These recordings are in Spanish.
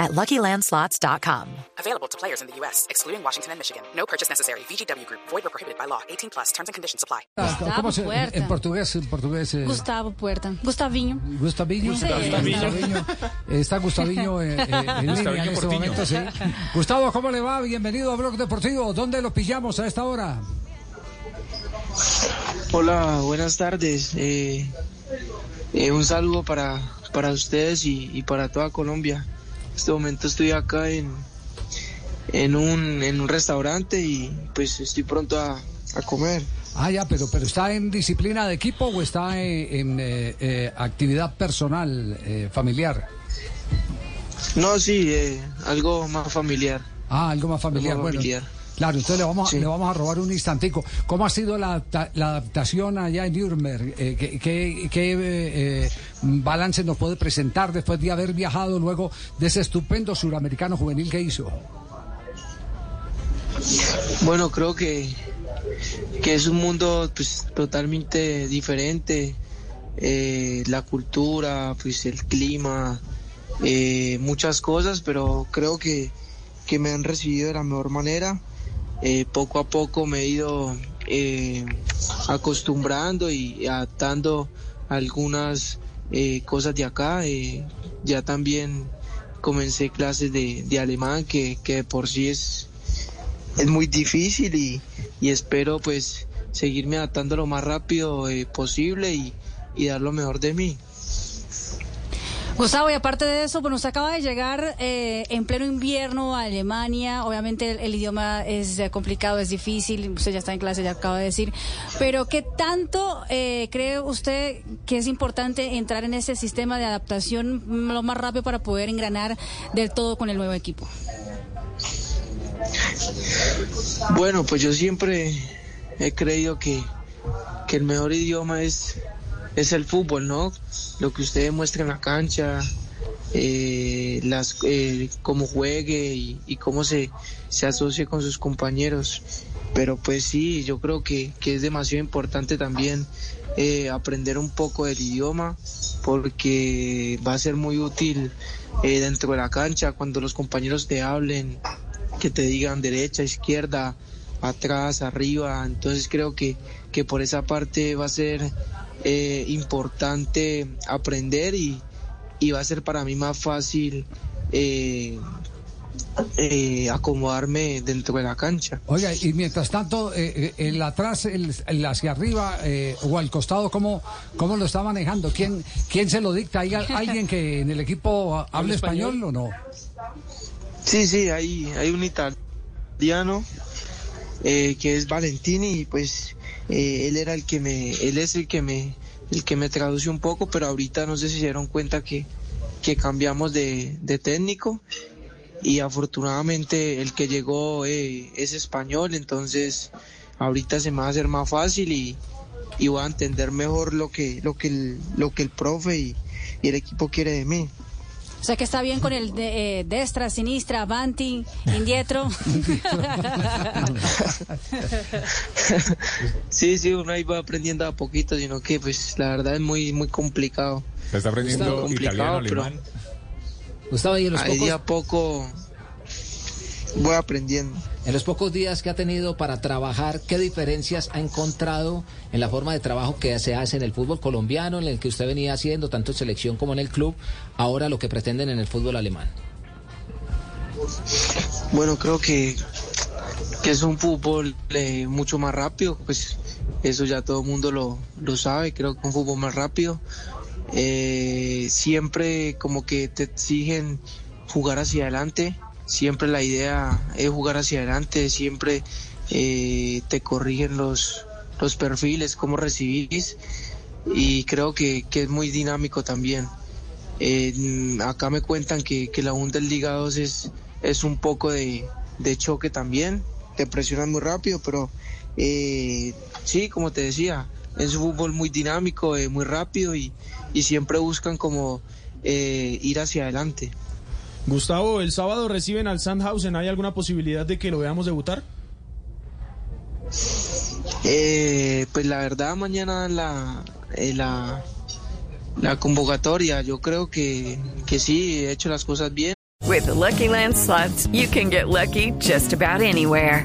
at LuckyLandSlots.com. Available to players in the U.S., excluding Washington and Michigan. No purchase necessary. VGW Group. Void or prohibited by law. 18 plus. Terms and conditions apply. Gustavo ¿Cómo se, Puerta. en portugués, en portugués. eh, Gustavo Puerta. Gustavinho. Gustaviño. Sí. Gustaviño. Está Gustaviño eh, eh, en línea en este Portiño. momento, sí. Gustavo, ¿cómo le va? Bienvenido a Blog Deportivo. ¿Dónde lo pillamos a esta hora? Hola, buenas tardes. Eh, eh, un saludo para, para ustedes y, y para toda Colombia. Este momento estoy acá en, en, un, en un restaurante y pues estoy pronto a, a comer. Ah, ya, pero, pero ¿está en disciplina de equipo o está en, en, eh, eh, actividad personal, eh, familiar? No, sí, eh, algo más familiar. Ah, algo más familiar. Algo Bueno, familiar. Claro, entonces le vamos, a- Sí. le vamos a robar un instantico. ¿Cómo ha sido la, la adaptación allá en Nuremberg? Eh, ¿Qué, qué- qué, eh, eh, balance nos puede presentar después de haber viajado luego de ese estupendo suramericano juvenil que hizo? Bueno, creo que, que es un mundo pues, totalmente diferente. Eh, la cultura, pues el clima, eh, muchas cosas, pero creo que, que me han recibido de la mejor manera. Eh, poco a poco me he ido eh, acostumbrando y adaptando algunas eh, cosas de acá. Eh, ya también comencé clases de, de alemán, que, que de por sí es, es muy difícil y, y espero pues seguirme adaptando lo más rápido eh, posible y, y dar lo mejor de mí. Gustavo, y aparte de eso, bueno, usted acaba de llegar eh, en pleno invierno a Alemania. Obviamente el, idioma es eh, complicado, es difícil. Usted ya está en clase, ya acaba de decir. Pero ¿qué tanto eh, cree usted que es importante entrar en ese sistema de adaptación lo más rápido para poder engranar del todo con el nuevo equipo? Bueno, pues yo siempre he creído que, que el mejor idioma es, es el fútbol, ¿no? Lo que usted demuestra en la cancha, eh, las, eh, cómo juegue y, cómo se, se asocie con sus compañeros. Pero pues sí, yo creo que, que es demasiado importante también eh, aprender un poco del idioma porque va a ser muy útil eh, dentro de la cancha cuando los compañeros te hablen, que te digan derecha, izquierda, atrás, arriba. Entonces creo que, que por esa parte va a ser eh, importante aprender y, y va a ser para mí más fácil eh, eh, acomodarme dentro de la cancha. Oiga, y mientras tanto, eh, eh, el atrás, el, el hacia arriba eh, o al costado, ¿cómo, ¿cómo lo está manejando? ¿Quién, quién se lo dicta? ¿Hay al- alguien que en el equipo hable español o no? Sí, sí, hay, hay un italiano eh, que es Valentini y pues eh, él era el que me, él es el que me, el que me traduce un poco, pero ahorita no sé si se dieron cuenta que, que cambiamos de, de técnico y afortunadamente el que llegó eh, es español, entonces ahorita se me va a hacer más fácil y, y voy a entender mejor lo que, lo que el, lo que el profe y, y el equipo quiere de mí. O sea que está bien con el de, eh, destra, sinistra, avanti, indietro. Sí, sí, uno ahí va aprendiendo a poquito, sino que pues la verdad es muy muy complicado. Se está aprendiendo complicado, italiano, pero- alemán. Gustavo, y en los, Ahí pocos, a poco voy aprendiendo. en los pocos días que ha tenido para trabajar, ¿qué diferencias ha encontrado en la forma de trabajo que se hace en el fútbol colombiano, en el que usted venía haciendo, tanto en selección como en el club, ahora lo que pretenden en el fútbol alemán? Bueno, creo que, que es un fútbol eh, mucho más rápido, pues eso ya todo el mundo lo, lo sabe, creo que un fútbol más rápido. Eh, siempre como que te exigen jugar hacia adelante, siempre la idea es jugar hacia adelante, siempre eh, te corrigen los, los perfiles, cómo recibís y creo que, que es muy dinámico también. Acá me cuentan que, que la Bundesliga 2 es, es un poco de, de choque también, te presionan muy rápido, pero eh, sí, como te decía, es un fútbol muy dinámico, eh, muy rápido y, y siempre buscan como eh, ir hacia adelante. Gustavo, el sábado reciben al Sandhausen. ¿Hay alguna posibilidad de que lo veamos debutar? Eh, pues la verdad mañana la, eh, la, la convocatoria, yo creo que, que sí, he hecho las cosas bien. With the Lucky Land slots, you can get lucky just about anywhere.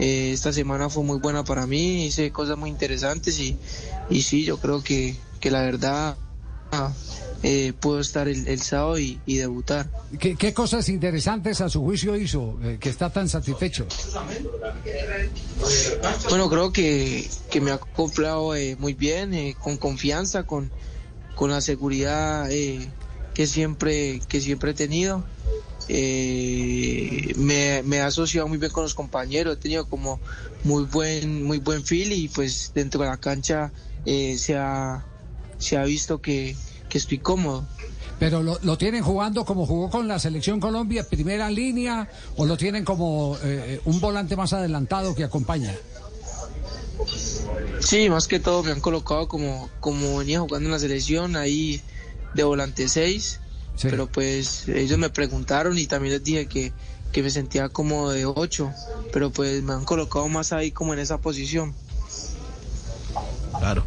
Eh, esta semana fue muy buena para mí, hice cosas muy interesantes y, y sí, yo creo que, que la verdad eh, puedo estar el, el sábado y, y debutar. ¿Qué, qué cosas interesantes a su juicio hizo eh, que está tan satisfecho? Bueno, creo que, que me ha acoplado eh, muy bien, con confianza, con, con la seguridad eh, que, siempre, que siempre he tenido. Eh, me, me he asociado muy bien con los compañeros, he tenido como muy buen, muy buen feel y pues dentro de la cancha eh, se, ha, se ha visto que, que estoy cómodo. Pero lo, lo tienen jugando como jugó con la selección Colombia, primera línea, o lo tienen como eh, un volante más adelantado que acompaña. Sí, más que todo me han colocado como, como venía jugando en la selección, ahí de volante 6, Sí. pero pues ellos me preguntaron y también les dije que, que me sentía como de 8, pero pues me han colocado más ahí como en esa posición. Claro.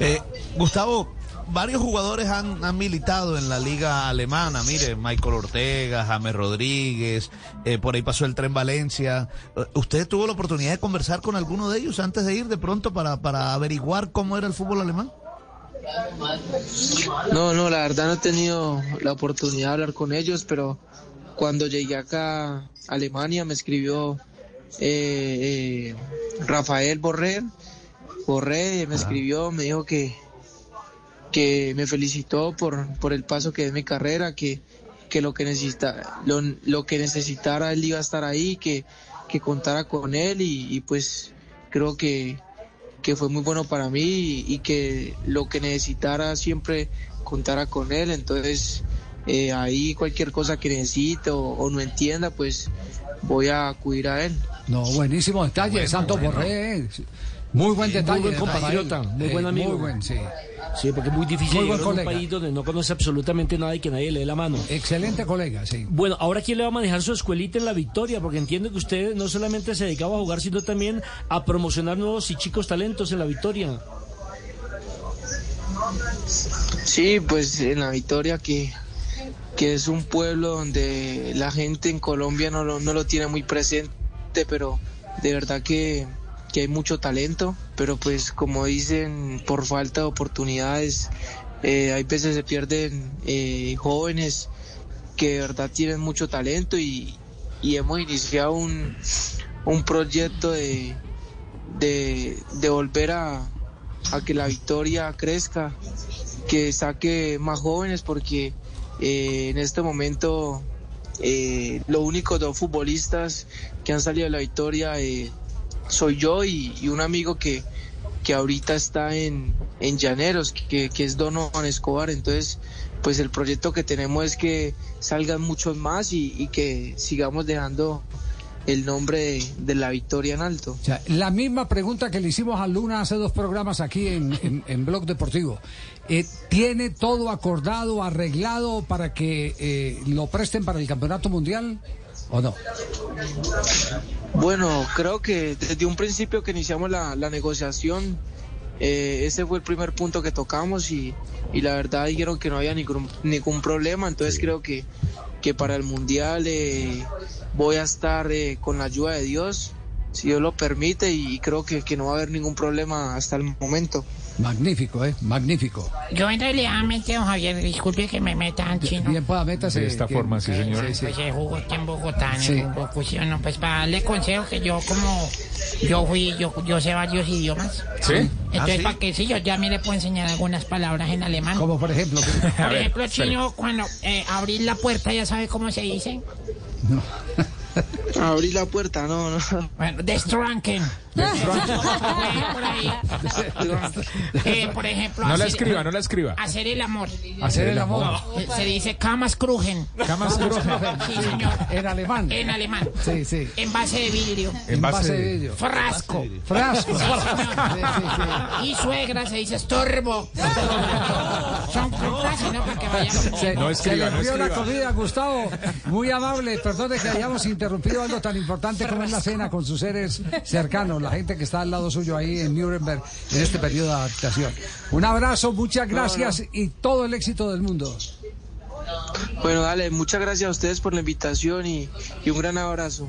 Eh, Gustavo, varios jugadores han, han militado en la liga alemana. Mire, Michael Ortega, James Rodríguez, eh, por ahí pasó el tren Valencia. ¿Usted tuvo la oportunidad de conversar con alguno de ellos antes de ir de pronto para, para averiguar cómo era el fútbol alemán? No, no, la verdad no he tenido la oportunidad de hablar con ellos, pero cuando llegué acá a Alemania me escribió eh, eh, Rafael Borré, Borré me escribió, me dijo que, que me felicitó por, por el paso que es mi carrera, que, que lo que necesita, lo, lo que necesitara él iba a estar ahí, que, que contara con él y, y pues creo que, que fue muy bueno para mí y, y que lo que necesitara siempre contara con él. Entonces, eh, ahí cualquier cosa que necesite o, o no entienda, pues voy a acudir a él. No, buenísimo detalle, Santos Borré. Muy buen detalle. Muy buen compatriota, muy buen Eh, amigo. Muy buen, sí. Sí, porque es muy difícil Muy buen a un país donde no conoce absolutamente nada y que nadie le dé la mano. Excelente colega, sí. Bueno, ahora quién le va a manejar su escuelita en la victoria, porque entiendo que usted no solamente se dedicaba a jugar, sino también a promocionar nuevos y chicos talentos en la victoria. Sí, pues en la Victoria que, que es un pueblo donde la gente en Colombia no lo, no lo tiene muy presente, pero de verdad que, que hay mucho talento, pero pues como dicen, por falta de oportunidades, eh, hay veces se pierden eh, jóvenes que de verdad tienen mucho talento y, hemos iniciado un, un proyecto de, de, volver a, a que la victoria crezca, que saque más jóvenes porque eh, en este momento los únicos dos futbolistas que han salido de la victoria soy yo y, y un amigo que, que ahorita está en, en Llaneros, que, es Donovan Escobar. Entonces, pues el proyecto que tenemos es que salgan muchos más y, que sigamos dejando el nombre de, la victoria en alto. La misma pregunta que le hicimos a Luna hace dos programas aquí en, en, en Blog Deportivo. Eh, ¿Tiene todo acordado, arreglado para que eh, lo presten para el Campeonato Mundial o no? Bueno, creo que desde un principio que iniciamos la, la negociación, eh, ese fue el primer punto que tocamos y, y la verdad dijeron que no había ningún, ningún problema, entonces creo que, que para el Mundial eh, voy a estar eh, con la ayuda de Dios si Dios lo permite y creo que, que no va a haber ningún problema hasta el momento. Magnífico, ¿eh? Magnífico. Yo en realidad, don Javier, disculpe que me metan chino. Bien, pueda métase. De esta que- forma, sí, señor. Sí, sí. Pues en Bogotá, en Sí. el Bogotá, ¿sí o no? Pues para darle consejo que yo como yo fui, yo, yo sé varios idiomas. ¿Sí? Entonces, sí? para que sí, yo ya me le puedo enseñar algunas palabras en alemán. Como por ejemplo. Por ver, ejemplo, espere. chino, cuando eh, abrir la puerta, ya sabe cómo se dice. Abrir la puerta, no, no. Bueno, destranken. Por ahí. Eh, por ejemplo, No la hacer- escriba, no la escriba. Hacer el amor. Hacer el amor. Eh, Se dice camas crujen. Camas crujen. Sí, señor. En alemán. En alemán. Sí, sí. En base de vidrio. En base de ello. Frasco. Frasco. Sí, sí. Y suegra se dice estorbo. Son frases, ¿no? Para que. Se, No se escriba, le no envió la escriba. comida, Gustavo. Muy amable. Perdone que hayamos interrumpido algo tan importante como es la cena con sus seres cercanos, la gente que está al lado suyo ahí en Nuremberg en este periodo de adaptación. Un abrazo, muchas gracias y todo el éxito del mundo. Bueno, dale, muchas gracias a ustedes por la invitación y, y un gran abrazo.